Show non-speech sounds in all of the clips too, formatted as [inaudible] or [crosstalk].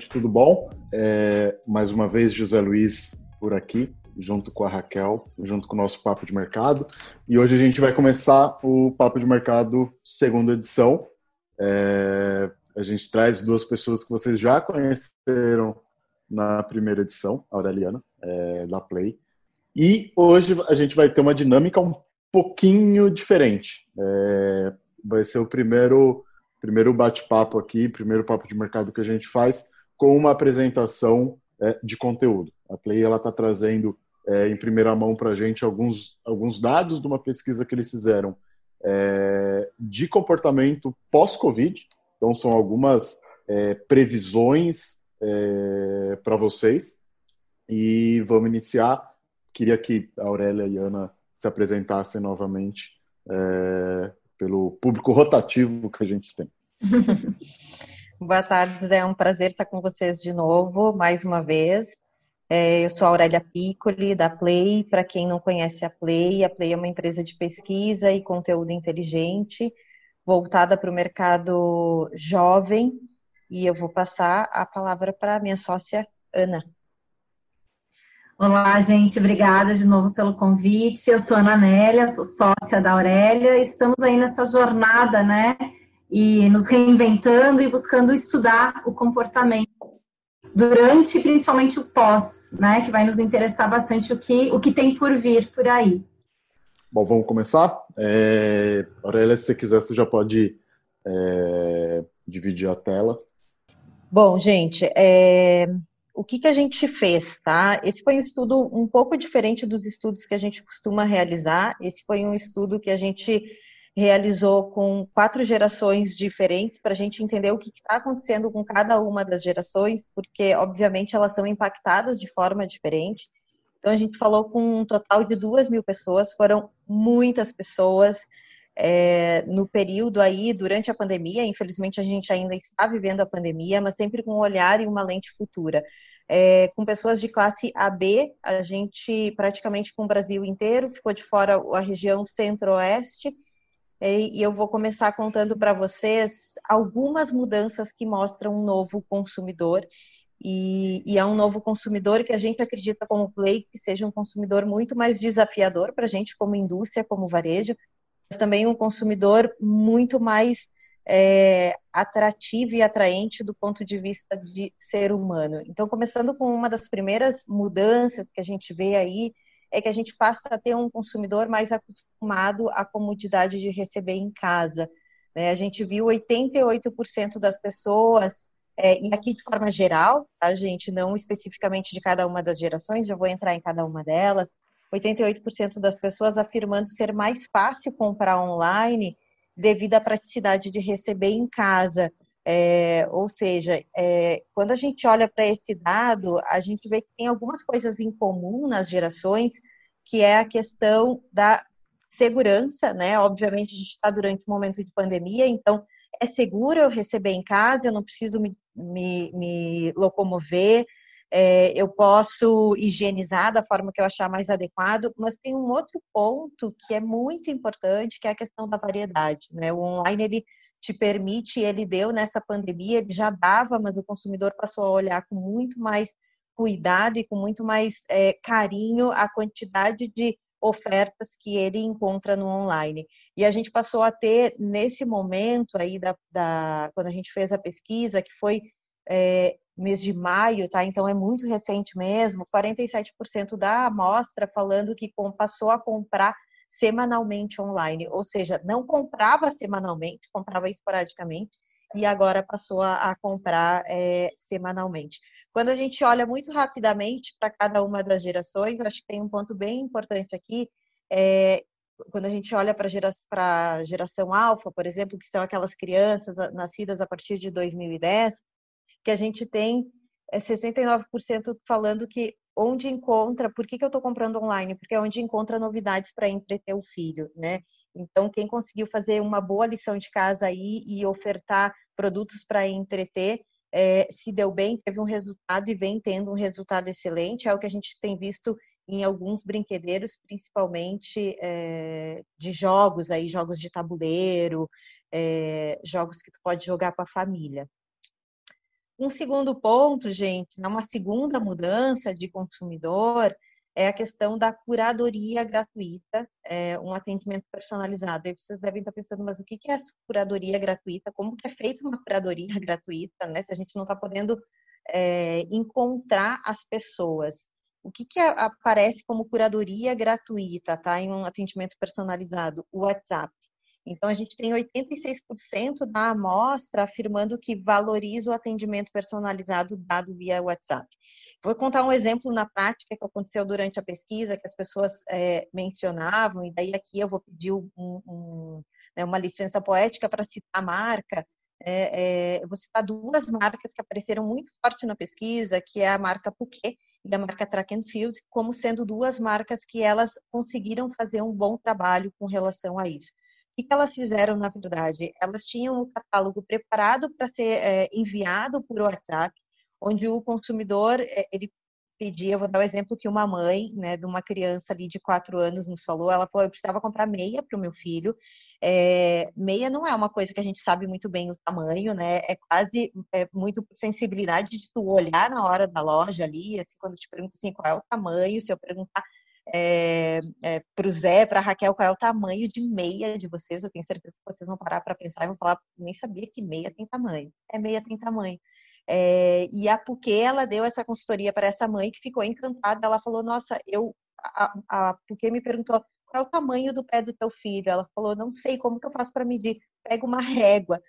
gente, tudo bom? É, mais uma vez, José Luiz por aqui, junto com a Raquel, junto com o nosso Papo de Mercado. E hoje a gente vai começar o Papo de Mercado segunda edição. É, a gente traz duas pessoas que vocês já conheceram na primeira edição, a Aureliana, é, da Play. E hoje a gente vai ter uma dinâmica um pouquinho diferente. É, vai ser o primeiro primeiro bate-papo aqui, primeiro papo de mercado que a gente faz com uma apresentação é, de conteúdo. A Play está trazendo é, em primeira mão para a gente alguns, alguns dados de uma pesquisa que eles fizeram é, de comportamento pós-Covid. Então são algumas é, previsões é, para vocês e vamos iniciar. Queria que a Aurélia e a Ana se apresentassem novamente é, pelo público rotativo que a gente tem. [laughs] Boa tarde. É um prazer estar com vocês de novo, mais uma vez. É, eu sou a Aurélia Piccoli, da Play. Para quem não conhece a Play, a Play é uma empresa de pesquisa e conteúdo inteligente, voltada para o mercado jovem. E eu vou passar a palavra para a minha sócia, Ana. Olá, gente, obrigada de novo pelo convite. Eu sou Ana Nélia, sou sócia da Aurélia. Estamos aí nessa jornada, né? E nos reinventando e buscando estudar o comportamento durante e principalmente o pós, né? Que vai nos interessar bastante o que, o que tem por vir por aí. Bom, vamos começar? É, Aurélia, se você quiser, você já pode é, dividir a tela. Bom, gente, é, o que, que a gente fez, tá? Esse foi um estudo um pouco diferente dos estudos que a gente costuma realizar. Esse foi um estudo que a gente realizou com quatro gerações diferentes para a gente entender o que está acontecendo com cada uma das gerações, porque obviamente elas são impactadas de forma diferente. Então a gente falou com um total de duas mil pessoas, foram muitas pessoas é, no período aí durante a pandemia. Infelizmente a gente ainda está vivendo a pandemia, mas sempre com um olhar e uma lente futura. É, com pessoas de classe AB, a gente praticamente com o Brasil inteiro, ficou de fora a região centro-oeste, e eu vou começar contando para vocês algumas mudanças que mostram um novo consumidor. E, e, é um novo consumidor que a gente acredita como Play que seja um consumidor muito mais desafiador para a gente como indústria, como varejo, mas também um consumidor muito mais é, atrativo e atraente do ponto de vista de ser humano. Então, começando com uma das primeiras mudanças que a gente vê aí, é que a gente passa a ter um consumidor mais acostumado à comodidade de receber em casa. Né? A gente viu 88% das pessoas, é, e aqui de forma geral, a tá, gente, não especificamente de cada uma das gerações, já vou entrar em cada uma delas, 88% das pessoas afirmando ser mais fácil comprar online devido à praticidade de receber em casa. É, ou seja, é, quando a gente olha para esse dado, a gente vê que tem algumas coisas em comum nas gerações, que é a questão da segurança, né? Obviamente, a gente está durante um momento de pandemia, então é seguro eu receber em casa, eu não preciso me, me, me locomover, é, eu posso higienizar da forma que eu achar mais adequado, mas tem um outro ponto que é muito importante, que é a questão da variedade, né? O online, ele te permite, ele deu nessa pandemia, ele já dava, mas o consumidor passou a olhar com muito mais cuidado e com muito mais é, carinho a quantidade de ofertas que ele encontra no online. E a gente passou a ter, nesse momento aí, da, da quando a gente fez a pesquisa, que foi é, mês de maio, tá? Então é muito recente mesmo, 47% da amostra falando que passou a comprar semanalmente online, ou seja, não comprava semanalmente, comprava esporadicamente e agora passou a, a comprar é, semanalmente. Quando a gente olha muito rapidamente para cada uma das gerações, acho que tem um ponto bem importante aqui, é, quando a gente olha para gera, a geração alfa, por exemplo, que são aquelas crianças nascidas a partir de 2010, que a gente tem é, 69% falando que onde encontra, por que, que eu estou comprando online? Porque é onde encontra novidades para entreter o filho, né? Então, quem conseguiu fazer uma boa lição de casa aí e ofertar produtos para entreter, é, se deu bem, teve um resultado e vem tendo um resultado excelente, é o que a gente tem visto em alguns brinquedeiros, principalmente é, de jogos aí, jogos de tabuleiro, é, jogos que tu pode jogar com a família. Um segundo ponto, gente, né, uma segunda mudança de consumidor é a questão da curadoria gratuita, é, um atendimento personalizado. E vocês devem estar pensando, mas o que é essa curadoria gratuita? Como que é feita uma curadoria [laughs] gratuita, né? Se a gente não está podendo é, encontrar as pessoas. O que, que aparece como curadoria gratuita, tá? Em um atendimento personalizado? O WhatsApp. Então, a gente tem 86% da amostra afirmando que valoriza o atendimento personalizado dado via WhatsApp. Vou contar um exemplo na prática que aconteceu durante a pesquisa, que as pessoas é, mencionavam, e daí aqui eu vou pedir um, um, né, uma licença poética para citar a marca. É, é, eu vou citar duas marcas que apareceram muito forte na pesquisa, que é a marca Puquet e a marca Track and Field, como sendo duas marcas que elas conseguiram fazer um bom trabalho com relação a isso que, elas fizeram, na verdade? Elas tinham o catálogo preparado para ser é, enviado por WhatsApp, onde o consumidor, é, ele pedia, vou dar o um exemplo que uma mãe, né, de uma criança ali de quatro anos nos falou, ela falou, eu precisava comprar meia para o meu filho, é, meia não é uma coisa que a gente sabe muito bem o tamanho, né, é quase é, muito sensibilidade de tu olhar na hora da loja ali, assim, quando te pergunta assim, qual é o tamanho, se eu perguntar é, é, para o Zé, para a Raquel, qual é o tamanho de meia de vocês. Eu tenho certeza que vocês vão parar para pensar e vão falar, nem sabia que meia tem tamanho. É, meia tem tamanho. É, e a Puque, ela deu essa consultoria para essa mãe que ficou encantada. Ela falou, nossa, eu... A, a me perguntou, qual é o tamanho do pé do teu filho? Ela falou, não sei, como que eu faço para medir? Pega uma régua.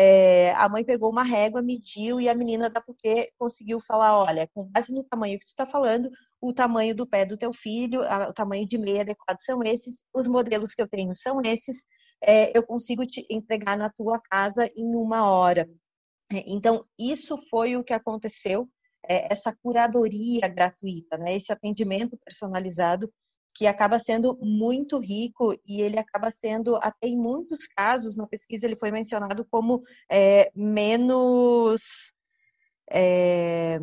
É, a mãe pegou uma régua, mediu e a menina da Puquê conseguiu falar, olha, com base no tamanho que tu está falando, o tamanho do pé do teu filho, o tamanho de meia adequado são esses, os modelos que eu tenho são esses, é, eu consigo te entregar na tua casa em uma hora. É, então, isso foi o que aconteceu, é, essa curadoria gratuita, né, esse atendimento personalizado que acaba sendo muito rico e ele acaba sendo, até em muitos casos, na pesquisa ele foi mencionado como é, menos. É,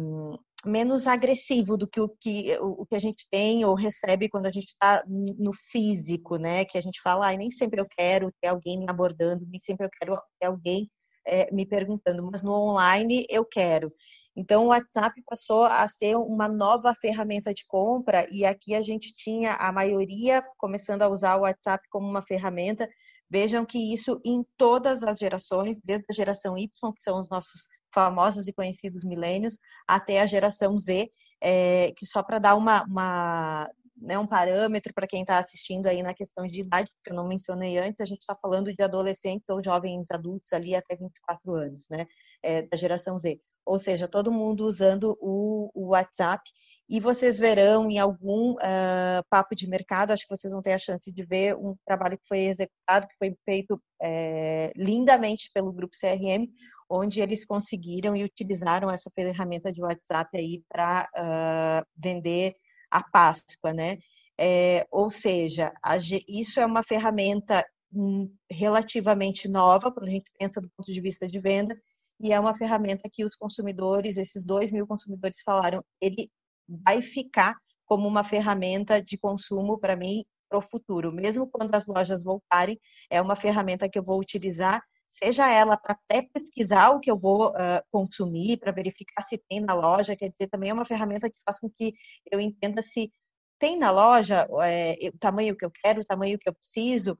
menos agressivo do que o que, o que a gente tem ou recebe quando a gente está no físico, né? Que a gente fala, ah, nem sempre eu quero ter alguém me abordando, nem sempre eu quero ter alguém é, me perguntando, mas no online eu quero. Então, o WhatsApp passou a ser uma nova ferramenta de compra e aqui a gente tinha a maioria começando a usar o WhatsApp como uma ferramenta. Vejam que isso em todas as gerações, desde a geração Y, que são os nossos famosos e conhecidos milênios, até a geração Z, é, que só para dar uma, uma né, um parâmetro para quem está assistindo aí na questão de idade, porque eu não mencionei antes, a gente está falando de adolescentes ou jovens adultos ali até 24 anos, né, é, da geração Z ou seja, todo mundo usando o, o WhatsApp. E vocês verão em algum uh, papo de mercado, acho que vocês vão ter a chance de ver um trabalho que foi executado, que foi feito é, lindamente pelo grupo CRM, onde eles conseguiram e utilizaram essa ferramenta de WhatsApp aí para uh, vender a Páscoa, né? É, ou seja, a, isso é uma ferramenta hum, relativamente nova quando a gente pensa do ponto de vista de venda e é uma ferramenta que os consumidores, esses dois mil consumidores falaram, ele vai ficar como uma ferramenta de consumo para mim para o futuro. Mesmo quando as lojas voltarem, é uma ferramenta que eu vou utilizar, seja ela para até pesquisar o que eu vou uh, consumir, para verificar se tem na loja, quer dizer, também é uma ferramenta que faz com que eu entenda se tem na loja é, o tamanho que eu quero, o tamanho que eu preciso,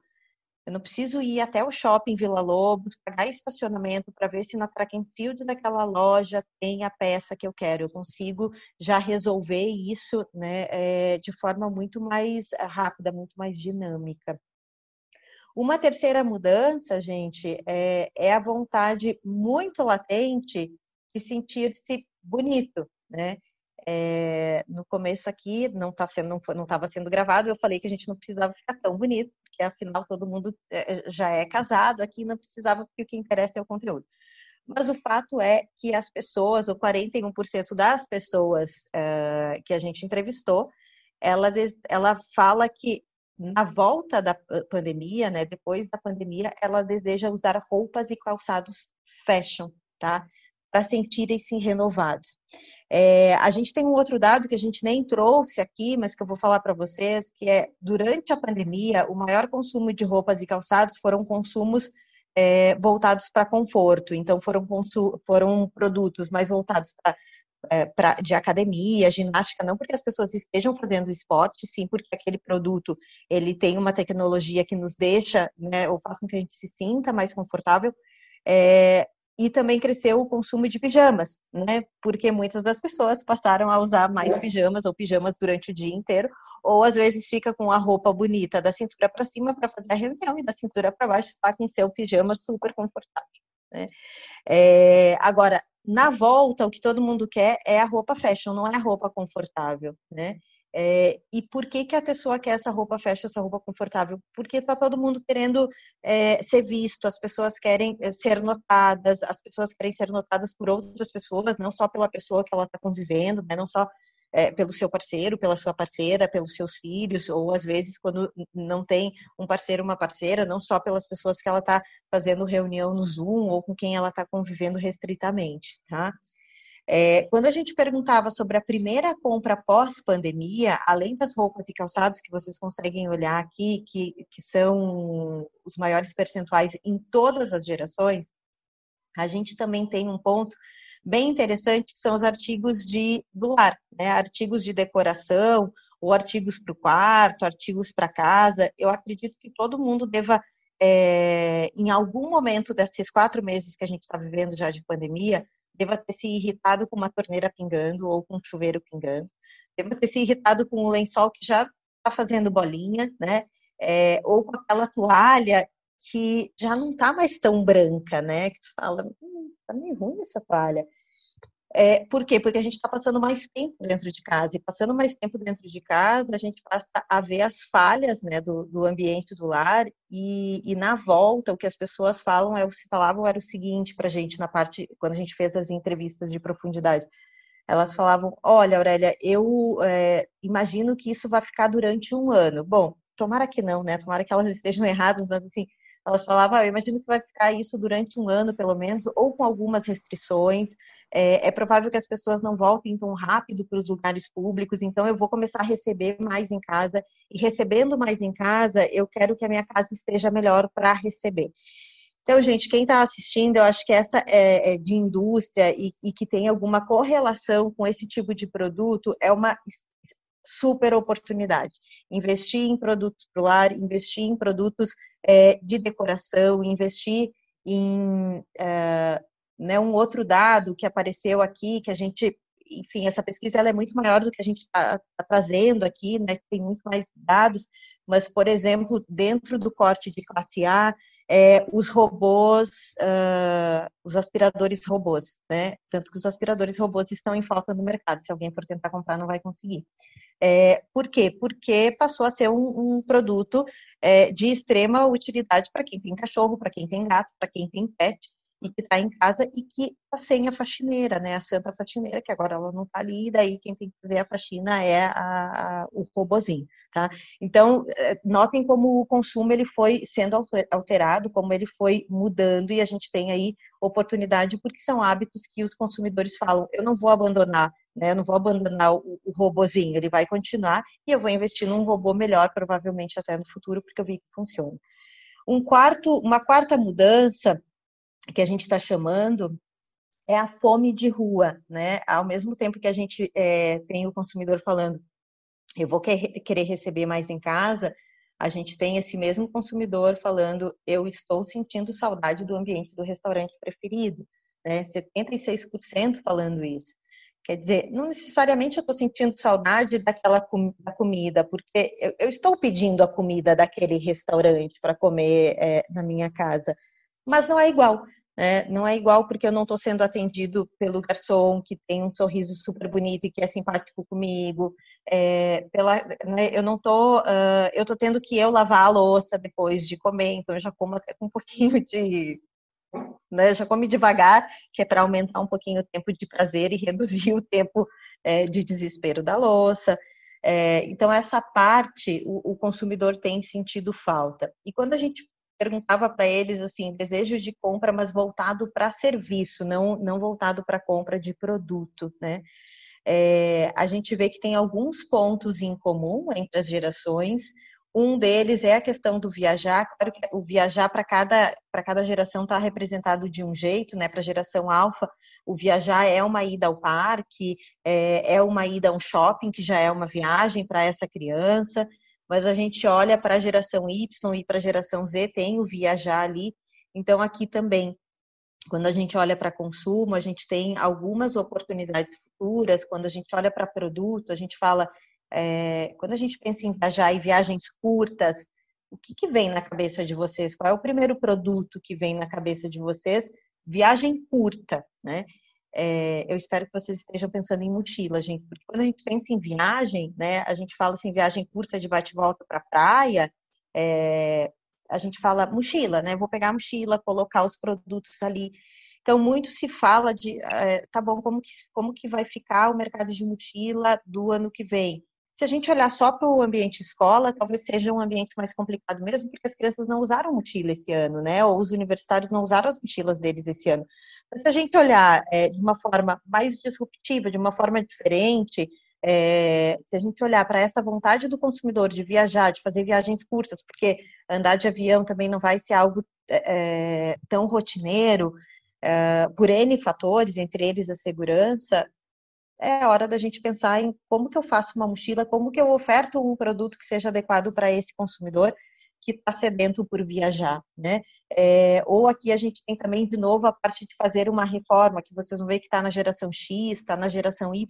eu não preciso ir até o shopping Vila Lobos, pagar estacionamento para ver se na track and field daquela loja tem a peça que eu quero. Eu consigo já resolver isso né, é, de forma muito mais rápida, muito mais dinâmica. Uma terceira mudança, gente, é, é a vontade muito latente de sentir-se bonito, né? É, no começo aqui não tá sendo não estava sendo gravado eu falei que a gente não precisava ficar tão bonito porque afinal todo mundo eh, já é casado, aqui não precisava, porque o que interessa é o conteúdo. Mas o fato é que as pessoas, ou 41% das pessoas uh, que a gente entrevistou, ela, ela fala que na volta da pandemia, né, depois da pandemia, ela deseja usar roupas e calçados fashion, tá? Para sentirem-se renovados. É, a gente tem um outro dado que a gente nem trouxe aqui, mas que eu vou falar para vocês, que é durante a pandemia, o maior consumo de roupas e calçados foram consumos é, voltados para conforto. Então, foram, foram produtos mais voltados para é, pra, de academia, ginástica, não porque as pessoas estejam fazendo esporte, sim porque aquele produto ele tem uma tecnologia que nos deixa, né, ou faz com que a gente se sinta mais confortável. É, e também cresceu o consumo de pijamas, né? Porque muitas das pessoas passaram a usar mais pijamas ou pijamas durante o dia inteiro, ou às vezes fica com a roupa bonita da cintura para cima para fazer a reunião e da cintura para baixo está com seu pijama super confortável. Né? É, agora, na volta, o que todo mundo quer é a roupa fashion, não é a roupa confortável, né? É, e por que, que a pessoa quer essa roupa fashion, essa roupa confortável? Porque está todo mundo querendo é, ser visto, as pessoas querem é, ser notadas, as pessoas querem ser notadas por outras pessoas, não só pela pessoa que ela está convivendo, né? não só é, pelo seu parceiro, pela sua parceira, pelos seus filhos, ou às vezes quando não tem um parceiro, uma parceira, não só pelas pessoas que ela está fazendo reunião no Zoom ou com quem ela está convivendo restritamente, tá? É, quando a gente perguntava sobre a primeira compra pós-pandemia, além das roupas e calçados que vocês conseguem olhar aqui, que, que são os maiores percentuais em todas as gerações, a gente também tem um ponto bem interessante que são os artigos de do lar, né? Artigos de decoração, ou artigos para o quarto, artigos para casa. Eu acredito que todo mundo deva, é, em algum momento desses quatro meses que a gente está vivendo já de pandemia, deva ter se irritado com uma torneira pingando ou com um chuveiro pingando, deva ter se irritado com o lençol que já está fazendo bolinha, né? É, ou com aquela toalha que já não está mais tão branca, né? Que tu fala, hum, tá meio ruim essa toalha. É, por quê? Porque a gente está passando mais tempo dentro de casa. E passando mais tempo dentro de casa, a gente passa a ver as falhas né, do, do ambiente do lar. E, e, na volta, o que as pessoas falam, é, se falavam era o seguinte para a gente, na parte, quando a gente fez as entrevistas de profundidade. Elas falavam: Olha, Aurélia, eu é, imagino que isso vai ficar durante um ano. Bom, tomara que não, né? Tomara que elas estejam [laughs] erradas, mas assim, elas falavam, ah, eu imagino que vai ficar isso durante um ano, pelo menos, ou com algumas restrições. É, é provável que as pessoas não voltem tão rápido para os lugares públicos, então eu vou começar a receber mais em casa. E recebendo mais em casa, eu quero que a minha casa esteja melhor para receber. Então, gente, quem está assistindo, eu acho que essa é, é de indústria e, e, que tem alguma correlação com esse tipo de produto é uma super oportunidade. Investir em produtos para o lar, investir em produtos é, de decoração, investir em é, né, um outro dado que apareceu aqui, que a gente, enfim, essa pesquisa ela é muito maior do que a gente está tá trazendo aqui, né, tem muito mais dados, mas, por exemplo, dentro do corte de classe A, é, os robôs, uh, os aspiradores robôs, né? Tanto que os aspiradores robôs estão em falta no mercado. Se alguém for tentar comprar, não vai conseguir. É, por quê? Porque passou a ser um, um produto é, de extrema utilidade para quem tem cachorro, para quem tem gato, para quem tem pet e que está em casa e que está sem a faxineira, né? A santa faxineira, que agora ela não está ali, e daí quem tem que fazer a faxina é a, a, o robozinho, tá? Então, eh, notem como o consumo ele foi sendo alterado, como ele foi mudando, e a gente tem aí oportunidade, porque são hábitos que os consumidores falam, eu não vou abandonar, né? Eu não vou abandonar o, o robozinho, ele vai continuar, e eu vou investir num robô melhor, provavelmente até no futuro, porque eu vi que funciona. Um quarto, uma quarta mudança que a gente está chamando é a fome de rua, né? Ao mesmo tempo que a gente é, tem o consumidor falando, eu vou querer receber mais em casa, a gente tem esse mesmo consumidor falando, eu estou sentindo saudade do ambiente do restaurante preferido, né? 76% falando isso. Quer dizer, não necessariamente eu estou sentindo saudade daquela com, da comida, porque eu, eu, estou pedindo a comida daquele restaurante para comer é, na minha casa, mas não é igual. Né? Não é igual porque eu não estou sendo atendido pelo garçom que tem um sorriso super bonito e que é simpático comigo. É, pela, né? Eu não tô, uh, eu tô tendo que eu lavar a louça depois de comer, então eu já como até com um [laughs] pouquinho de né, já come devagar, que é para aumentar um pouquinho o tempo de prazer e reduzir o tempo é, de desespero da louça. É, então, essa parte o, o, consumidor tem sentido falta. E quando a gente perguntava para eles assim, desejo de compra, mas voltado para serviço, não, não voltado para compra de produto, né? É, a gente vê que tem alguns pontos em comum entre as gerações. Um deles é a questão do viajar. Claro que o viajar para cada, cada geração está representado de um jeito, né? Para a geração alfa, o viajar é uma ida ao parque, é, é uma ida a um shopping, que já é uma viagem para essa criança. Mas a gente olha para a geração Y e para a geração Z, tem o viajar ali. Então, aqui também quando a gente olha para consumo, a gente tem algumas oportunidades futuras. Quando a gente olha para produto, a gente fala, é, quando a gente pensa em viajar e viagens curtas, o que, que vem na cabeça de vocês? Qual é o primeiro produto que vem na cabeça de vocês? Viagem curta, né? É, eu espero que vocês estejam pensando em mochila, gente, porque quando a gente pensa em viagem, né, a gente fala assim, viagem curta de bate-volta para praia, é, a gente fala mochila, né? Vou pegar a mochila, colocar os produtos ali. Então, muito se fala de, é, tá bom, como que, como que vai ficar o mercado de mochila do ano que vem? Se a gente olhar só para o ambiente escola, talvez seja um ambiente mais complicado mesmo, porque as crianças não usaram mochila esse ano, né? Ou os universitários não usaram as mochilas deles esse ano. Mas se a gente olhar é, de uma forma mais disruptiva, de uma forma diferente, é, se a gente olhar para essa vontade do consumidor de viajar, de fazer viagens curtas, porque andar de avião também não vai ser algo é, tão rotineiro, é, por N fatores, entre eles a segurança, é hora da gente pensar em como que eu faço uma mochila, como que eu oferto um produto que seja adequado para esse consumidor que está sedento por viajar, né? É, ou aqui a gente tem também, de novo, a parte de fazer uma reforma, que vocês vão ver que está na geração X, está na geração Y,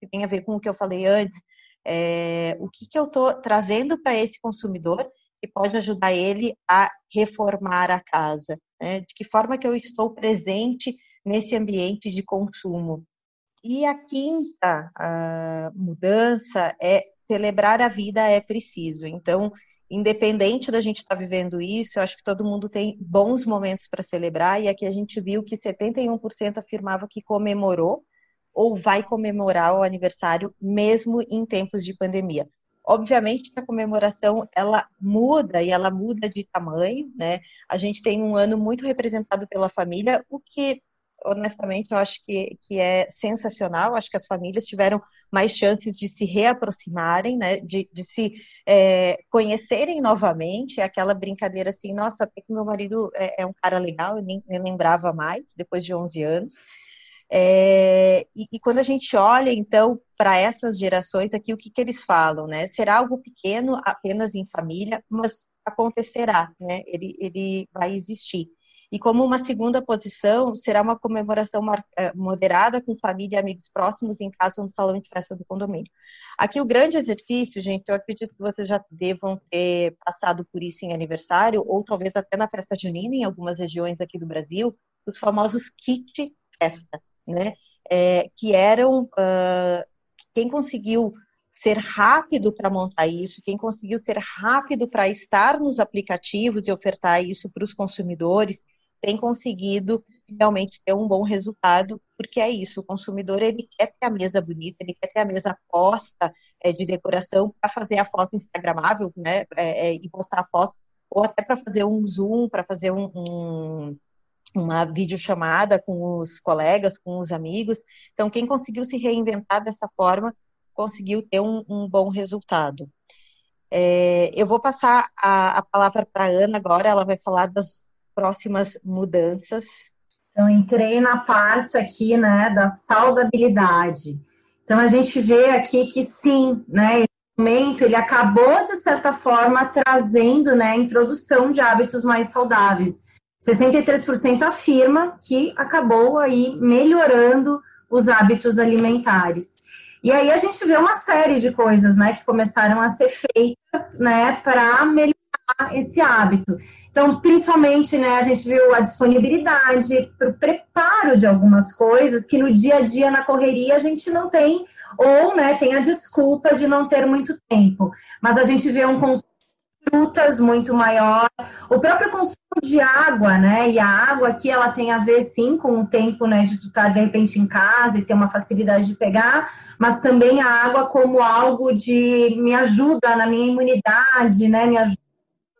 que tem a ver com o que eu falei antes, é, o que, que eu estou trazendo para esse consumidor que pode ajudar ele a reformar a casa, né? de que forma que eu estou presente nesse ambiente de consumo. E a quinta a mudança é celebrar a vida é preciso. Então, independente da gente estar tá vivendo isso, eu acho que todo mundo tem bons momentos para celebrar, e aqui a gente viu que 71% afirmava que comemorou ou vai comemorar o aniversário mesmo em tempos de pandemia. Obviamente que a comemoração ela muda e ela muda de tamanho, né? A gente tem um ano muito representado pela família, o que honestamente eu acho que, que é sensacional. Acho que as famílias tiveram mais chances de se reaproximarem, né? De, de se é, conhecerem novamente. Aquela brincadeira assim, nossa, até que meu marido é, é um cara legal, eu nem, nem lembrava mais depois de 11 anos. É, e, e, quando a gente olha, então, para essas gerações aqui, o que, que eles falam, né? Será algo pequeno, apenas em família, mas acontecerá, né? Ele, ele vai existir. E como uma segunda posição, será uma comemoração é, moderada com família e amigos próximos em casa no salão de festa do condomínio. Aqui o grande exercício, gente, eu acredito que vocês já devam ter passado por isso em aniversário, ou talvez até na festa junina em algumas regiões aqui do Brasil, os famosos kit festa né? É, que eram uh, quem conseguiu ser rápido para montar isso, quem conseguiu ser rápido para estar nos aplicativos e ofertar isso para os consumidores, tem conseguido realmente ter um bom resultado, porque é isso, o consumidor ele quer ter a mesa bonita, ele quer ter a mesa posta é, de decoração para fazer a foto instagramável, né, é, é, e postar a foto, ou até para fazer um zoom, para fazer um, um uma videochamada com os colegas, com os amigos. Então, quem conseguiu se reinventar dessa forma conseguiu ter um, um bom resultado. É, eu vou passar a, a palavra para a Ana agora, ela vai falar das próximas mudanças. Então, entrei na parte aqui, né, da saudabilidade. Então, a gente vê aqui que sim, né, momento, ele acabou, de certa forma, trazendo, né, a introdução de hábitos mais saudáveis. 63% afirma que acabou aí melhorando os hábitos alimentares. E aí a gente vê uma série de coisas, né, que começaram a ser feitas, né, para melhorar esse hábito. Então, principalmente, né, a gente viu a disponibilidade para o preparo de algumas coisas que no dia a dia, na correria, a gente não tem, ou, né, tem a desculpa de não ter muito tempo. Mas a gente vê um consumo frutas muito maior, o próprio consumo de água, né? E a água aqui ela tem a ver sim com o tempo, né, de tu estar tá, de repente em casa e ter uma facilidade de pegar, mas também a água como algo de me ajuda na minha imunidade, né? Me ajuda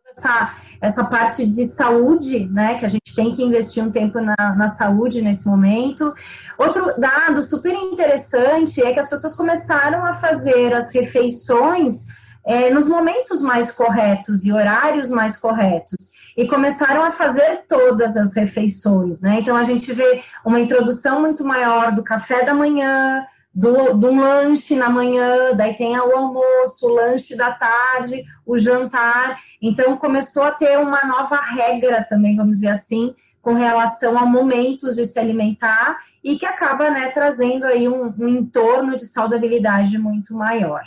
essa, essa parte de saúde, né? Que a gente tem que investir um tempo na, na saúde nesse momento. Outro dado super interessante é que as pessoas começaram a fazer as refeições é, nos momentos mais corretos e horários mais corretos. E começaram a fazer todas as refeições, né? Então a gente vê uma introdução muito maior do café da manhã, do, do lanche na manhã, daí tem o almoço, o lanche da tarde, o jantar. Então começou a ter uma nova regra também, vamos dizer assim, com relação a momentos de se alimentar e que acaba né, trazendo aí um, um entorno de saudabilidade muito maior.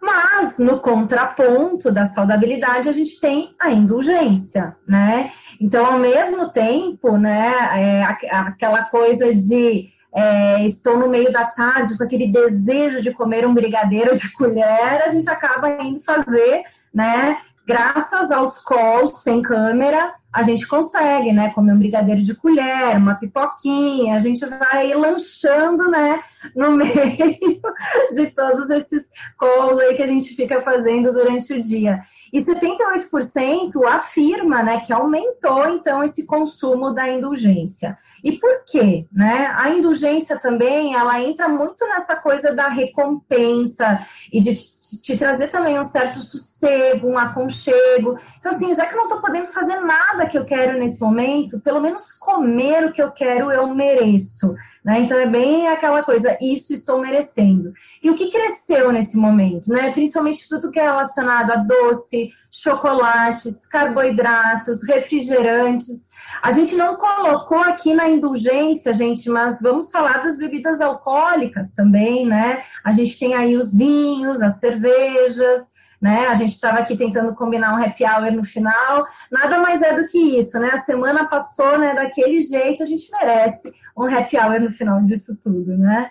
Mas no contraponto da saudabilidade a gente tem a indulgência, né? Então, ao mesmo tempo, né, é, aquela coisa de é, estou no meio da tarde com aquele desejo de comer um brigadeiro de [laughs] colher, a gente acaba indo fazer, né? Graças aos calls sem câmera, a gente consegue, né, comer um brigadeiro de colher, uma pipoquinha, a gente vai lanchando, né, no [laughs] meio de todos esses calls aí que a gente fica fazendo durante o dia. E 78% afirma, né, que aumentou então esse consumo da indulgência. E por quê, né? A indulgência também, ela entra muito nessa coisa da recompensa e de te, trazer também um certo sossego, um aconchego. Então assim, já que eu não estou podendo fazer que eu quero nesse momento, pelo menos comer o que eu quero eu mereço. Né? Então é bem aquela coisa, isso estou merecendo. E o que cresceu nesse momento, né? Principalmente tudo que é relacionado a doce, chocolates, carboidratos, refrigerantes. A gente não colocou aqui na indulgência, gente, mas vamos falar das bebidas alcoólicas também, né? A gente tem aí os vinhos, as cervejas, né? A gente estava aqui tentando combinar um happy hour no final, nada mais é do que isso, né? A semana passou, né, daquele jeito, a gente merece um happy hour no final disso tudo, né?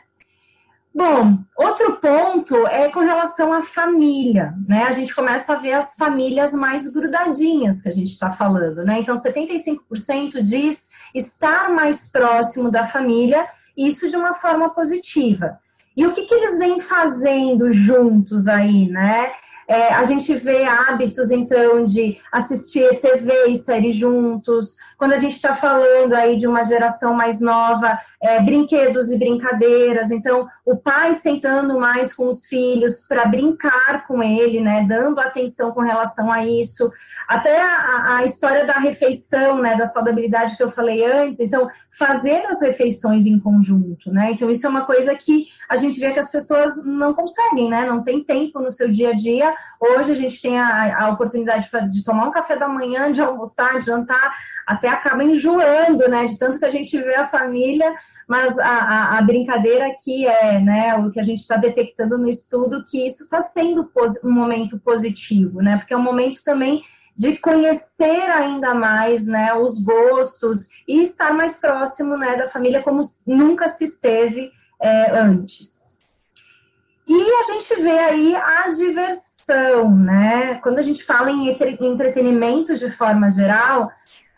Bom, outro ponto é com relação à família, né? A gente começa a ver as famílias mais grudadinhas que a gente está falando, né? Então, 75% diz estar mais próximo da família, isso de uma forma positiva. E o que, que eles vêm fazendo juntos aí, né? É, a gente vê hábitos, então, de assistir TV e série juntos. Quando a gente está falando aí de uma geração mais nova, é, brinquedos e brincadeiras. Então, o pai sentando mais com os filhos para brincar com ele, né? Dando atenção com relação a isso. Até a, a história da refeição, né? Da saudabilidade que eu falei antes. Então, fazer as refeições em conjunto, né? Então, isso é uma coisa que a gente vê que as pessoas não conseguem, né? Não tem tempo no seu dia a dia Hoje a gente tem a, a oportunidade de, tomar um café da manhã, de almoçar, de jantar, até acaba enjoando, né? De tanto que a gente vê a família, mas a, a, a brincadeira aqui é, né? O que a gente está detectando no estudo, que isso está sendo um momento positivo, né? Porque é um momento também de conhecer ainda mais né, os gostos e estar mais próximo né, da família como nunca se esteve é, antes. E a gente vê aí a né? Quando a gente fala em entretenimento de forma geral,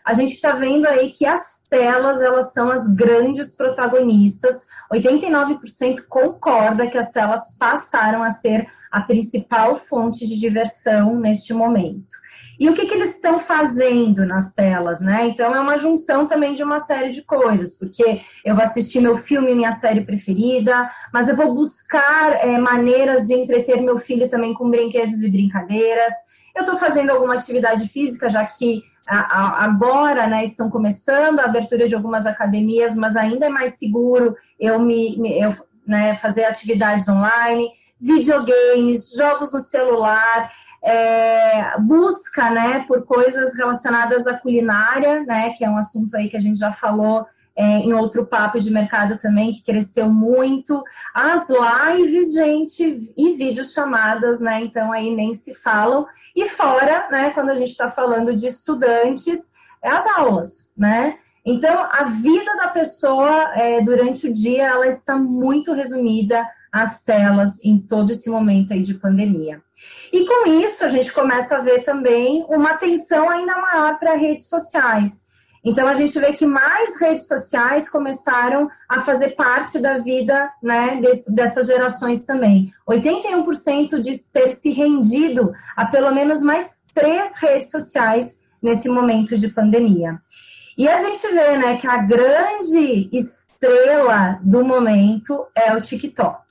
a gente está vendo aí que as telas elas são as grandes protagonistas. 89% concorda que as telas passaram a ser a principal fonte de diversão neste momento. E o que, que eles estão fazendo nas telas, né? Então é uma junção também de uma série de coisas, porque eu vou assistir meu filme, minha série preferida, mas eu vou buscar é, maneiras de entreter meu filho também com brinquedos e brincadeiras. Eu estou fazendo alguma atividade física, já que agora né, estão começando a abertura de algumas academias, mas ainda é mais seguro eu me eu, né, fazer atividades online, videogames, jogos no celular é, busca né, por coisas relacionadas à culinária, né, que é um assunto aí que a gente já falou é, em outro papo de mercado também, que cresceu muito. As lives, gente, e vídeos chamadas, né? Então aí nem se falam. E fora, né, quando a gente está falando de estudantes, é as aulas, né? Então, a vida da pessoa é, durante o dia, ela está muito resumida às telas em todo esse momento aí de pandemia. E com isso, a gente começa a ver também uma atenção ainda maior para redes sociais. Então, a gente vê que mais redes sociais começaram a fazer parte da vida né, desse, dessas gerações também. 81% diz ter se rendido a pelo menos mais três redes sociais nesse momento de pandemia. E a gente vê né, que a grande estrela do momento é o TikTok.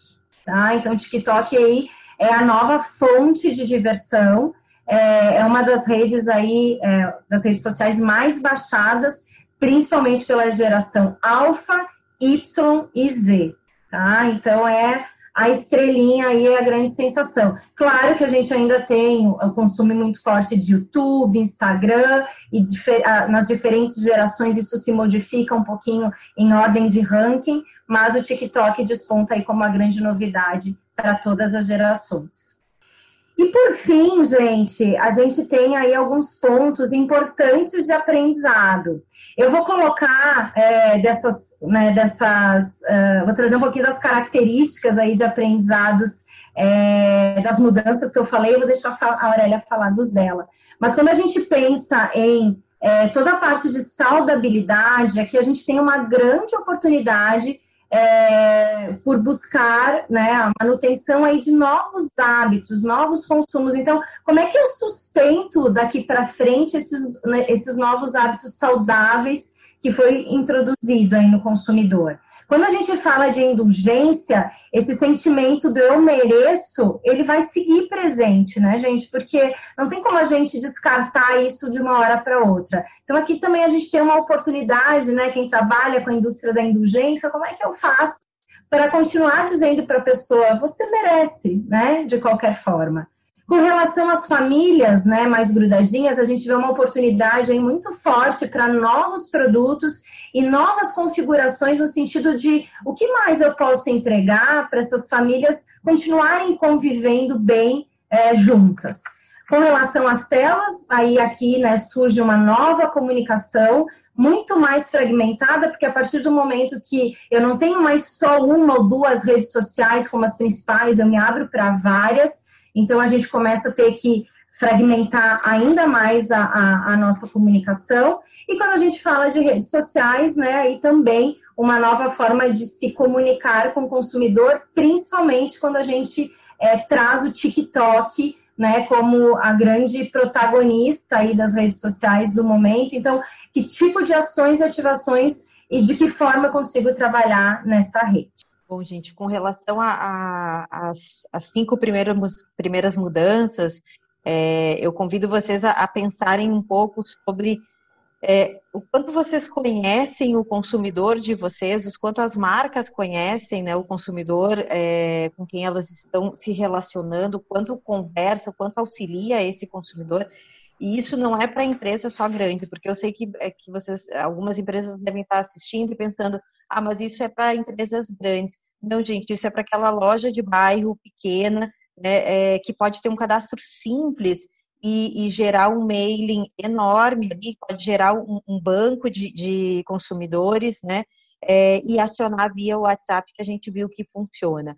Tá? Então, o TikTok aí é a nova fonte de diversão, é, é uma das redes aí, é, das redes sociais mais baixadas, principalmente pela geração alfa, Y e Z, tá? Então é a estrelinha aí é a grande sensação. Claro que a gente ainda tem o consumo muito forte de YouTube, Instagram, e nas diferentes gerações isso se modifica um pouquinho em ordem de ranking, mas o TikTok desponta aí como a grande novidade para todas as gerações. E por fim, gente, a gente tem aí alguns pontos importantes de aprendizado. Eu vou colocar é, dessas, né, dessas, uh, vou trazer um pouquinho das características aí de aprendizados é, das mudanças que eu falei, eu vou deixar a Aurélia falar dos dela. Mas quando a gente pensa em é, toda a parte de saudabilidade, aqui a gente tem uma grande oportunidade é, por buscar né, a manutenção aí de novos hábitos, novos consumos. Então, como é que eu sustento daqui para frente esses, né, esses novos hábitos saudáveis que foi introduzido aí no consumidor? Quando a gente fala de indulgência, esse sentimento do eu mereço, ele vai seguir presente, né, gente? Porque não tem como a gente descartar isso de uma hora para outra. Então, aqui também a gente tem uma oportunidade, né? Quem trabalha com a indústria da indulgência, como é que eu faço para continuar dizendo para a pessoa, você merece, né? De qualquer forma. Com relação às famílias né, mais grudadinhas, a gente vê uma oportunidade aí muito forte para novos produtos e novas configurações no sentido de o que mais eu posso entregar para essas famílias continuarem convivendo bem é, juntas. Com relação às telas, aí aqui né, surge uma nova comunicação muito mais fragmentada, porque a partir do momento que eu não tenho mais só uma ou duas redes sociais como as principais, eu me abro para várias, então, a gente começa a ter que fragmentar ainda mais a, a, a, nossa comunicação. E quando a gente fala de redes sociais, né, aí também uma nova forma de se comunicar com o consumidor, principalmente quando a gente é, traz o TikTok né, como a grande protagonista aí das redes sociais do momento. Então, que tipo de ações e ativações e de que forma consigo trabalhar nessa rede? Bom, gente, com relação às cinco primeiras, primeiras mudanças, é, eu convido vocês a, a, pensarem um pouco sobre é, o quanto vocês conhecem o consumidor de vocês, o quanto as marcas conhecem né, o consumidor é, com quem elas estão se relacionando, quanto conversa, quanto auxilia esse consumidor. E isso não é para empresa só grande, porque eu sei que, é, que vocês, algumas empresas devem estar assistindo e pensando, ah, mas isso é para empresas grandes. Não, gente, isso é para aquela loja de bairro pequena, né, é, que pode ter um cadastro simples e, e, gerar um mailing enorme ali, pode gerar um, um banco de, de, consumidores, né, é, e acionar via WhatsApp, que a gente viu que funciona.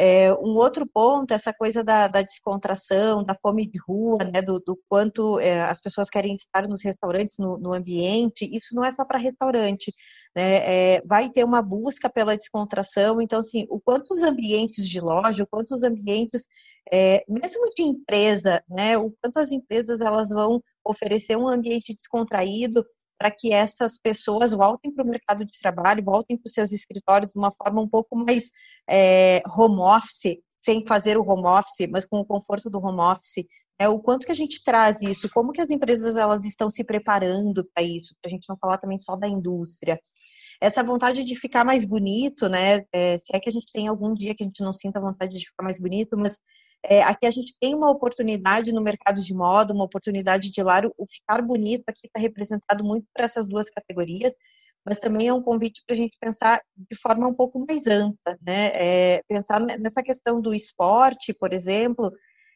É, um outro ponto, essa coisa da, da, descontração, da fome de rua, né, do, do quanto é, as pessoas querem estar nos restaurantes, no, no ambiente, isso não é só para restaurante, né, é, vai ter uma busca pela descontração, então, assim, o quanto os ambientes de loja, o quanto os ambientes, é, mesmo de empresa, né, o quanto as empresas elas vão oferecer um ambiente descontraído, para que essas pessoas voltem para o mercado de trabalho, voltem para os seus escritórios de uma forma um pouco mais é, home office, sem fazer o home office, mas com o conforto do home office. É, o quanto que a gente traz isso, como que as empresas elas estão se preparando para isso, para a gente não falar também só da indústria. Essa vontade de ficar mais bonito, né? É, se é que a gente tem algum dia que a gente não sinta vontade de ficar mais bonito, mas é, aqui a gente tem uma oportunidade no mercado de moda, uma oportunidade de lá o ficar bonito aqui está representado muito para essas duas categorias, mas também é um convite para a gente pensar de forma um pouco mais ampla, né? É, pensar nessa questão do esporte, por exemplo,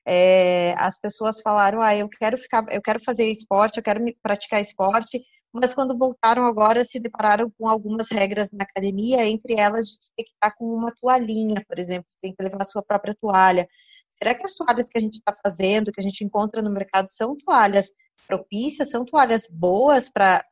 é, as pessoas falaram, ah, eu quero ficar, eu quero fazer esporte, eu quero praticar esporte, mas quando voltaram agora se depararam com algumas regras na academia, entre elas de ter que estar com uma toalhinha, por exemplo, tem que levar a sua própria toalha. Será que as toalhas que a gente está fazendo, que a gente encontra no mercado, são toalhas propícias, são toalhas boas para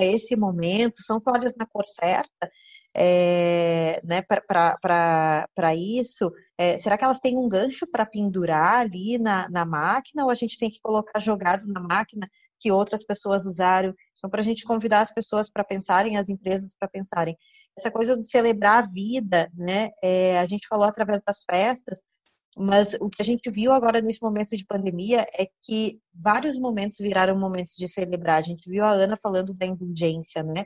esse momento, são toalhas na cor certa? É, né, para isso? É, será que elas têm um gancho para pendurar ali na, na máquina ou a gente tem que colocar jogado na máquina que outras pessoas usaram? Então, para a gente convidar as pessoas para pensarem, as empresas para pensarem. Essa coisa de celebrar a vida, né? É, a gente falou através das festas, Mas o que a gente viu agora nesse momento de pandemia é que vários momentos viraram momentos de celebrar. A gente viu a Ana falando da indulgência, né?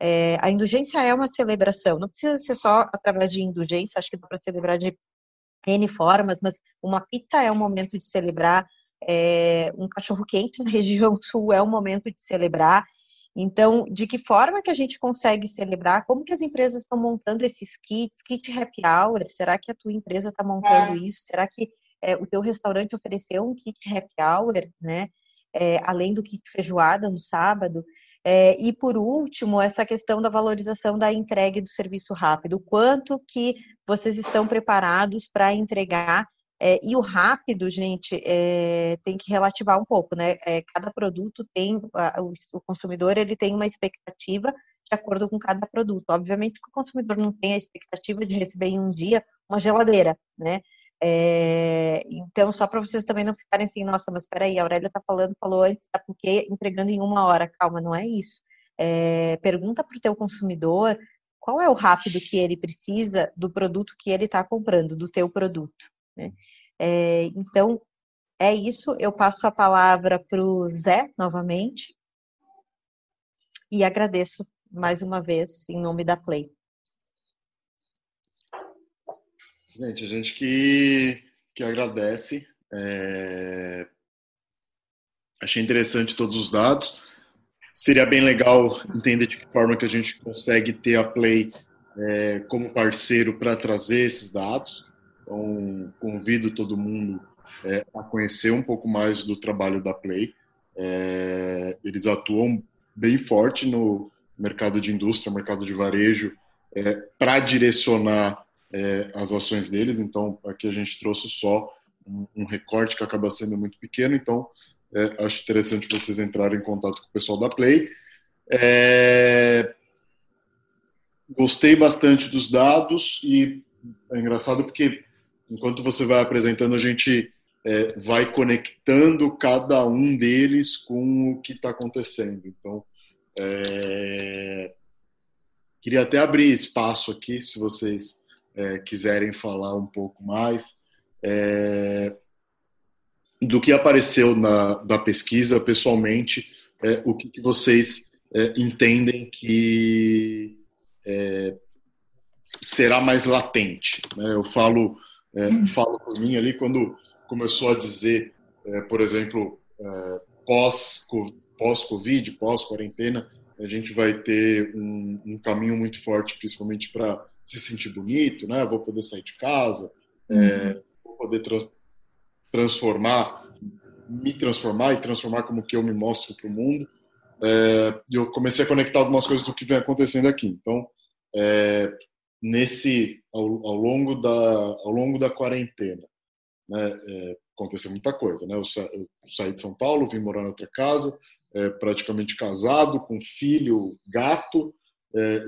É, a indulgência é uma celebração, não precisa ser só através de indulgência, acho que dá para celebrar de N formas, mas uma pizza é um momento de celebrar, é, um cachorro quente na região [laughs] sul é um momento de celebrar. Então, de que forma que a gente consegue celebrar? Como que as empresas estão montando esses kits, kit happy hour? Será que a tua empresa está montando é. isso? Será que é, o teu restaurante ofereceu um kit happy hour, né? É, além do kit feijoada no sábado? É, e por último, essa questão da valorização da entrega do serviço rápido. Quanto que vocês estão preparados para entregar? É, e o rápido, gente, é, tem que relativar um pouco, né? É, cada produto tem, a, o, o, consumidor ele tem uma expectativa de acordo com cada produto. Obviamente que o consumidor não tem a expectativa de receber em um dia uma geladeira, né? É, então, só para vocês também não ficarem assim, nossa, mas espera aí, a Aurélia está falando, falou antes, tá porque entregando em uma hora. Calma, não é isso. É, pergunta para o teu consumidor qual é o rápido que ele precisa do produto que ele está comprando, do teu produto. Né? É, então, é isso. Eu passo a palavra para o Zé, novamente, e agradeço mais uma vez em nome da Play. Gente, a gente que, que agradece. É... Achei interessante todos os dados. Seria bem legal entender de que forma que a gente consegue ter a Play é, como parceiro para trazer esses dados. Então, convido todo mundo é, a conhecer um pouco mais do trabalho da Play. É, eles atuam bem forte no mercado de indústria, mercado de varejo, é, para direcionar é, as ações deles. Então, aqui a gente trouxe só um, um recorte que acaba sendo muito pequeno. Então, é, acho interessante vocês entrarem em contato com o pessoal da Play. É, gostei bastante dos dados e é engraçado porque enquanto você vai apresentando, a gente é, vai conectando cada um deles com o que está acontecendo. Então, é, queria até abrir espaço aqui, se vocês é, quiserem falar um pouco mais é, do que apareceu na da pesquisa pessoalmente, é, o que, que vocês é, entendem que será mais latente. Né? Eu falo, é, falo por mim ali quando começou a dizer, por exemplo, pós pós Covid, pós quarentena, a gente vai ter um, um caminho muito forte, principalmente para se sentir bonito, né? Vou poder sair de casa, é, uhum. é, vou poder tra transformar, me transformar e transformar como que eu me mostro para o mundo. É, e eu comecei a conectar algumas coisas do que vem acontecendo aqui. Então, é, nesse ao, ao, longo da ao longo da quarentena, né? É, aconteceu muita coisa, né? Eu, sa eu, saí de São Paulo, vim morar em outra casa, é, praticamente casado, com filho, gato,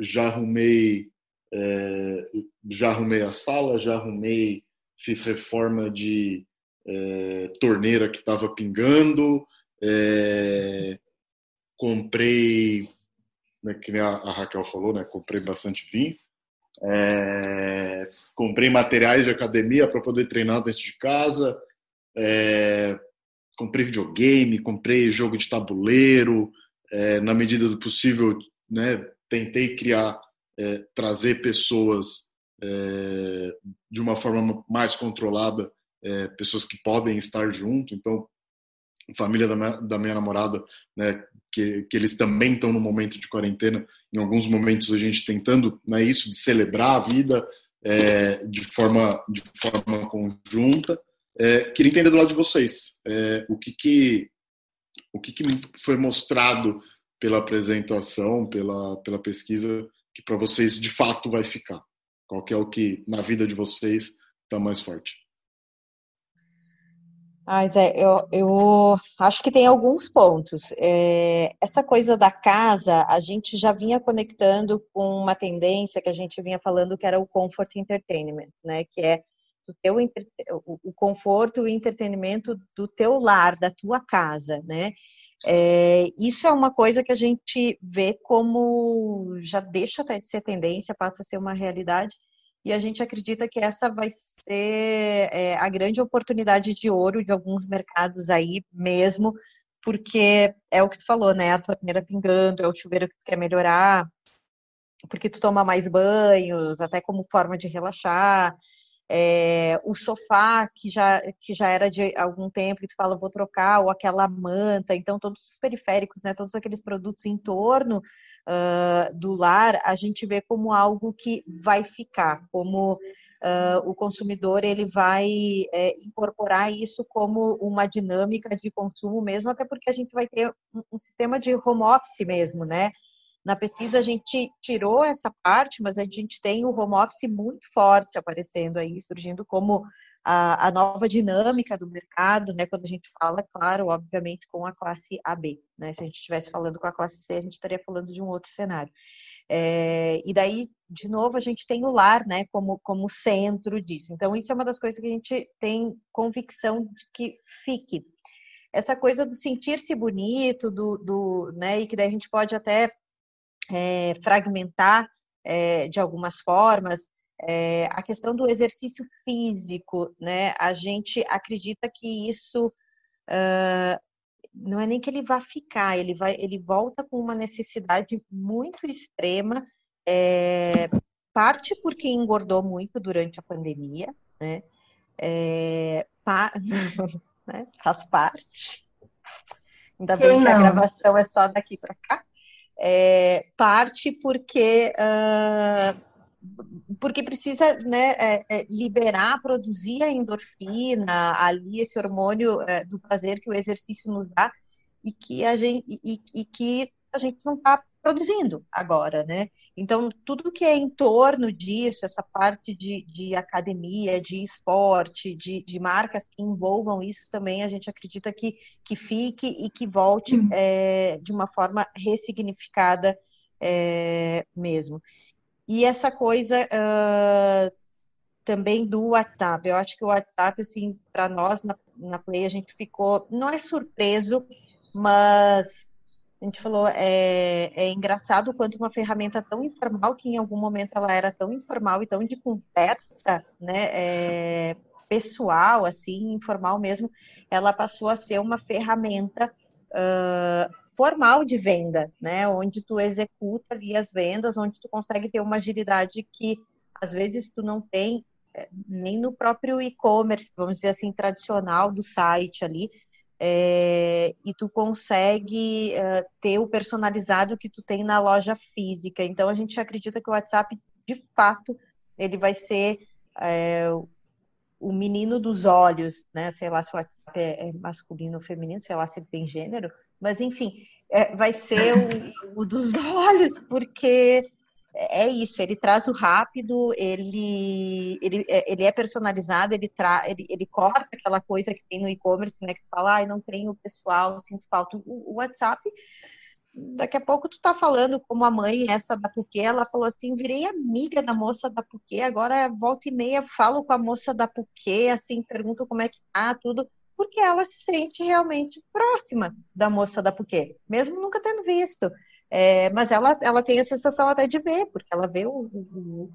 já arrumei é, já arrumei a sala, já arrumei, fiz reforma de é, torneira que estava pingando, é, comprei, né, que nem a, a, Raquel falou, né, comprei bastante vinho, é, comprei materiais de academia para poder treinar dentro de casa, é, comprei videogame, comprei jogo de tabuleiro, é, na medida do possível, né, tentei criar é, trazer pessoas é, de uma forma mais controlada, é, pessoas que podem estar junto. Então, família da minha, da minha namorada, né, que, que eles também estão no momento de quarentena, em alguns momentos a gente tentando né, isso de celebrar a vida é, de forma de forma conjunta. É, queria entender do lado de vocês é, o que que o que, que foi mostrado pela apresentação, pela, pela pesquisa que para vocês de fato vai ficar? Qual que é o que na vida de vocês está mais forte? Ah, Zé, eu, eu acho que tem alguns pontos. É, essa coisa da casa, a gente já vinha conectando com uma tendência que a gente vinha falando que era o comfort entertainment, né? Que é o, teu, o conforto e o entretenimento do teu lar, da tua casa, né? É, isso é uma coisa que a gente vê como já deixa até de ser tendência, passa a ser uma realidade, e a gente acredita que essa vai ser é, a grande oportunidade de ouro de alguns mercados aí mesmo, porque é o que tu falou, né? A torneira pingando, é o chuveiro que tu quer melhorar, porque tu toma mais banhos, até como forma de relaxar. É, o sofá que já, que já era de algum tempo e tu fala vou trocar, ou aquela manta, então todos os periféricos, né, todos aqueles produtos em torno uh, do lar, a gente vê como algo que vai ficar, como uh, o consumidor ele vai é, incorporar isso como uma dinâmica de consumo mesmo, até porque a gente vai ter um, um sistema de home office mesmo, né? Na pesquisa a gente tirou essa parte, mas a gente tem o home office muito forte aparecendo aí, surgindo como a, a, nova dinâmica do mercado, né? Quando a gente fala, claro, obviamente, com a classe AB, né? Se a gente estivesse falando com a classe C, a gente estaria falando de um outro cenário. É, e daí, de novo, a gente tem o lar, né? Como, como centro disso. Então, isso é uma das coisas que a gente tem convicção de que fique. Essa coisa do sentir-se bonito, do, do, né? E que daí a gente pode até é, fragmentar é, de algumas formas. É, a questão do exercício físico, né? A gente acredita que isso uh, não é nem que ele vá ficar, ele vai, ele volta com uma necessidade muito extrema, é, parte porque engordou muito durante a pandemia, né? Pa, [laughs] né? Faz parte. Ainda bem que a gravação é só daqui para cá. É, parte porque uh, porque precisa né, é, é, liberar, produzir a endorfina, ali esse hormônio é, do prazer que o exercício nos dá e que a gente, e, e que a gente não está produzindo agora, né? Então, tudo que é em torno disso, essa parte de, de academia, de esporte, de, de, marcas que envolvam isso também, a gente acredita que, que fique e que volte é, de uma forma ressignificada é, mesmo. E essa coisa uh, também do WhatsApp. Eu acho que o WhatsApp, assim, para nós na, na Play, a gente ficou, não é surpreso, mas a gente falou, é, é engraçado quanto uma ferramenta tão informal, que em algum momento ela era tão informal e tão de conversa, né, é, pessoal, assim, informal mesmo, ela passou a ser uma ferramenta uh, formal de venda, né? Onde tu executa ali as vendas, onde tu consegue ter uma agilidade que às vezes tu não tem é, nem no próprio e-commerce, vamos dizer assim, tradicional do site ali, é, e tu consegue é, ter o personalizado que tu tem na loja física. Então a gente acredita que o WhatsApp, de fato, ele vai ser é, o menino dos olhos, né? Sei lá se o WhatsApp é, é masculino ou feminino, sei lá se ele tem gênero, mas enfim, é, vai ser o, o, dos [laughs] olhos, porque é isso, ele traz o rápido, ele, ele, é, ele é personalizado, ele, tra, ele, ele corta aquela coisa que tem no e-commerce, né? Que fala, ai, não tem o pessoal, sinto falta. O, o, WhatsApp, daqui a pouco tu tá falando como a mãe, essa da Puquê, ela falou assim, virei amiga da moça da Puquê, agora volta e meia falo com a moça da Puquê, assim, pergunto como é que tá, tudo porque ela se sente realmente próxima da moça da Puquê, mesmo nunca tendo visto. É, mas ela, ela tem a sensação até de ver, porque ela vê o, o,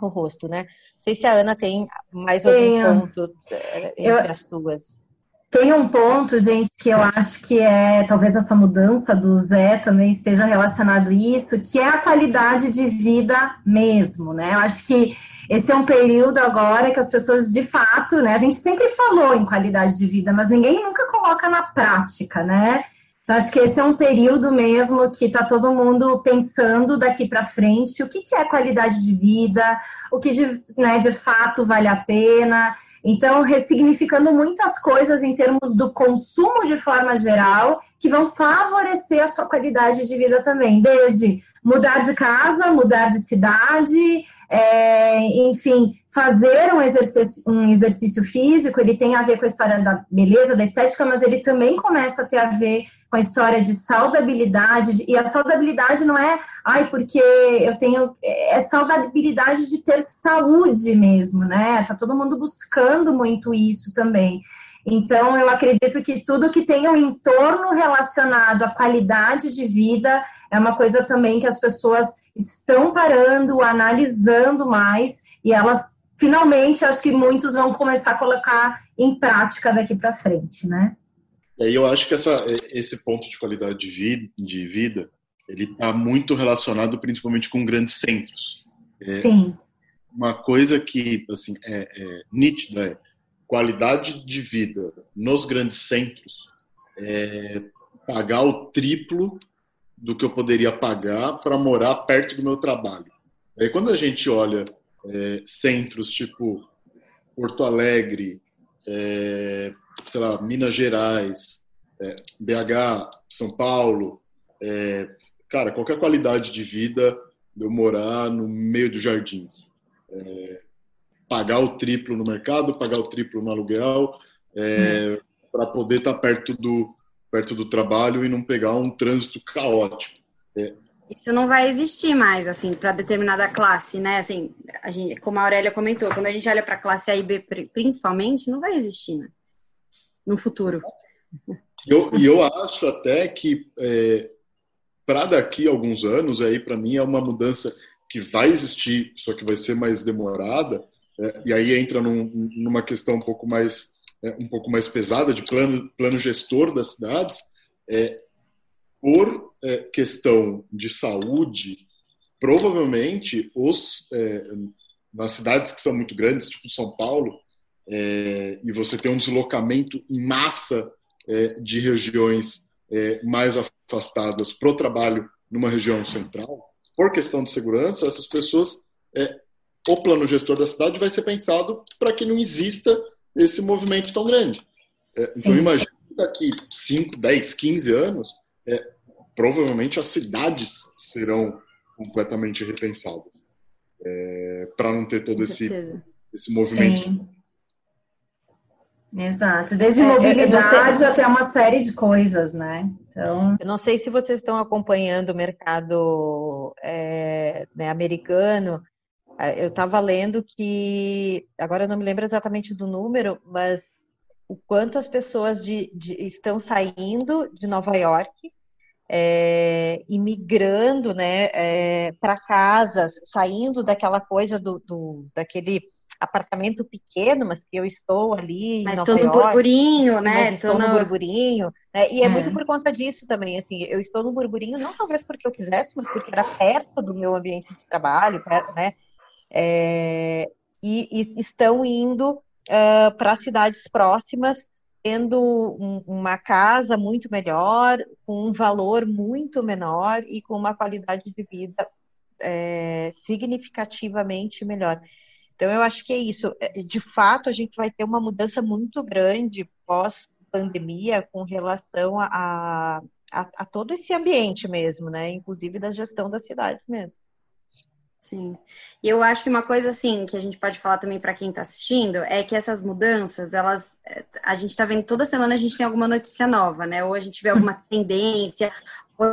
o, o rosto, né? Não sei se a Ana tem mais algum Tenho. ponto é, entre Eu... as duas. Tem um ponto, gente, que eu acho que é talvez essa mudança do Zé também esteja relacionado a isso, que é a qualidade de vida mesmo, né? Eu acho que esse é um período agora que as pessoas, de fato, né? A gente sempre falou em qualidade de vida, mas ninguém nunca coloca na prática, né? Então, acho que esse é um período mesmo que está todo mundo pensando daqui para frente o que, que é qualidade de vida, o que de, né, de fato vale a pena. Então, ressignificando muitas coisas em termos do consumo de forma geral, que vão favorecer a sua qualidade de vida também, desde mudar de casa, mudar de cidade, é, enfim, fazer um exercício, um exercício físico, ele tem a ver com a história da beleza, da estética, mas ele também começa a ter a ver com a história de saudabilidade, e a saudabilidade não é, ai, porque eu tenho, é saudabilidade de ter saúde mesmo, né? Tá todo mundo buscando muito isso também. Então, eu acredito que tudo que tem um entorno relacionado à qualidade de vida é uma coisa também que as pessoas estão parando, analisando mais, e elas finalmente acho que muitos vão começar a colocar em prática daqui para frente, né? E aí eu acho que essa, esse ponto de qualidade de vida, de vida ele está muito relacionado principalmente com grandes centros. É, Sim. Uma coisa que assim é, é nítida é qualidade de vida nos grandes centros é pagar o triplo do que eu poderia pagar para morar perto do meu trabalho. Aí quando a gente olha é, centros tipo Porto Alegre, é, sei lá, Minas Gerais, é, BH, São Paulo, é, cara, qualquer qualidade de vida de eu morar no meio dos jardins. É, pagar o triplo no mercado, pagar o triplo no aluguel, é, hum. para poder estar tá perto do, perto do trabalho e não pegar um trânsito caótico. É, isso não vai existir mais, assim, para determinada classe, né? Assim, a gente, como a Aurélia comentou, quando a gente olha para a classe A e B principalmente, não vai existir, né? No futuro. E eu, eu acho até que é, para daqui a alguns anos, aí para mim é uma mudança que vai existir, só que vai ser mais demorada, é, e aí entra num, numa questão um pouco mais é, um pouco mais pesada de plano plano gestor das cidades, é, por é, questão de saúde, provavelmente os é, nas cidades que são muito grandes, tipo São Paulo, é, e você tem um deslocamento em massa é, de regiões é, mais afastadas para o trabalho numa região central, por questão de segurança, essas pessoas, é, o plano gestor da cidade vai ser pensado para que não exista esse movimento tão grande. então, imagine daqui 5, 10, 15 anos, provavelmente as cidades serão completamente repensadas é, para não ter todo esse, esse movimento. Sim. Exato, desde é, mobilidade até uma série de coisas, né? Então... Eu não sei se vocês estão acompanhando o mercado é, né, americano. É, eu estava lendo que, agora eu não me lembro exatamente do número, mas o quanto as pessoas de, de, estão saindo de Nova York é, imigrando né, é, para casas, saindo daquela coisa do, do, daquele apartamento pequeno, mas que eu estou ali mas estou no burburinho, né? Mas estou no... no burburinho, né? E é, é, muito por conta disso também, assim, eu estou no burburinho não talvez porque eu quisesse, mas porque era perto do meu ambiente de trabalho, né? É, e, e, estão indo uh, para cidades próximas tendo um, uma casa muito melhor, com um valor muito menor e com uma qualidade de vida é, significativamente melhor. Então, eu acho que é isso. É, de fato, a gente vai ter uma mudança muito grande pós-pandemia com relação a, a, a, todo esse ambiente mesmo, né? Inclusive da gestão das cidades mesmo. Sim. E eu acho que uma coisa assim que a gente pode falar também para quem está assistindo é que essas mudanças, elas a gente está vendo toda semana a gente tem alguma notícia nova, né? Ou a gente vê [laughs] alguma tendência, ou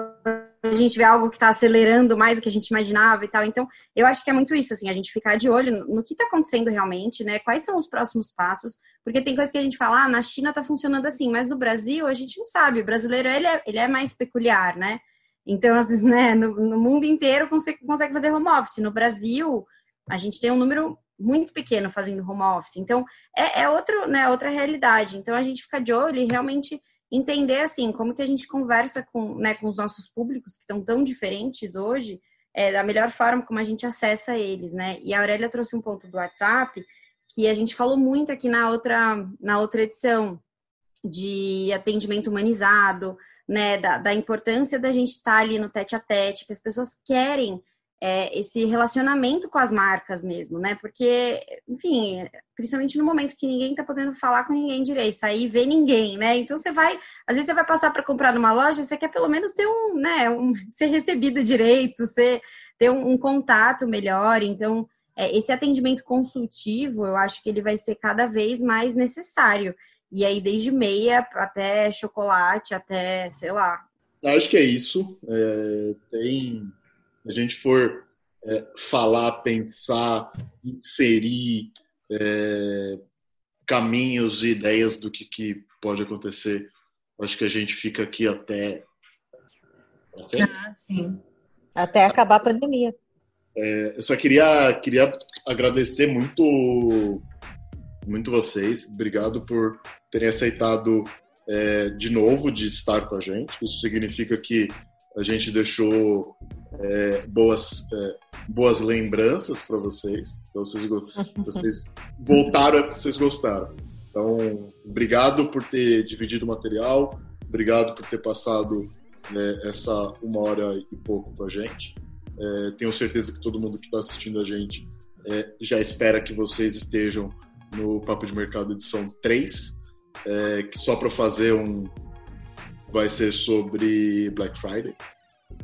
a gente vê algo que está acelerando mais do que a gente imaginava e tal. Então, eu acho que é muito isso, assim, a gente ficar de olho no que está acontecendo realmente, né? Quais são os próximos passos? Porque tem coisas que a gente fala, ah, na China está funcionando assim, mas no Brasil a gente não sabe. O brasileiro ele é, ele é mais peculiar, né? Então, assim, [laughs] né, no, no, mundo inteiro consegue, consegue fazer home office. No Brasil, a gente tem um número muito pequeno fazendo home office. Então, é, é outro, né, outra realidade. Então, a gente fica de olho e realmente entender, assim, como que a gente conversa com, né, com os nossos públicos, que estão tão diferentes hoje, é, da melhor forma como a gente acessa eles, né? E a Aurélia trouxe um ponto do WhatsApp que a gente falou muito aqui na outra, na outra edição, de atendimento humanizado, né, da, da importância da gente estar tá ali no tete a tete, que as pessoas querem é, esse relacionamento com as marcas mesmo, né? Porque, enfim, principalmente no momento que ninguém tá podendo falar com ninguém direito, sair ver ninguém, né? Então você vai, às vezes você vai passar para comprar numa loja, você quer pelo menos ter um, né, um, [laughs] ser recebido direito, ser, ter um, um contato melhor. Então, é, esse atendimento consultivo, eu acho que ele vai ser cada vez mais necessário. E aí, desde meia até chocolate, até, sei lá. Acho que é isso. É, tem. Se a gente for é, falar, pensar, inferir, é, caminhos e ideias do que, que pode acontecer. Acho que a gente fica aqui até. Ah, sim. Até acabar a pandemia. É, eu só queria, queria agradecer muito, muito vocês. Obrigado por terem aceitado é, de novo de estar com a gente. Isso significa que a gente deixou é, boas, é, boas lembranças para vocês. Então, vocês, [laughs] vocês voltaram é vocês gostaram. Então, obrigado por ter dividido o material, obrigado por ter passado né, essa uma hora e pouco com a gente. É, tenho certeza que todo mundo que está assistindo a gente é, já espera que vocês estejam no Papo de Mercado edição 3, é, que só para fazer um. vai ser sobre Black Friday.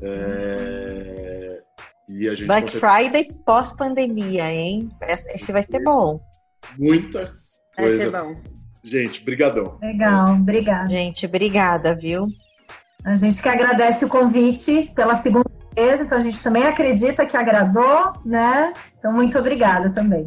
É, e a gente Black consegue... Friday pós-pandemia, hein? Esse vai ser bom. Muita coisa. Vai ser bom. Gente, brigadão. Legal, obrigada. Gente, obrigada, viu? A gente que agradece o convite pela segunda vez, então a gente também acredita que agradou, né? Então, muito obrigada também.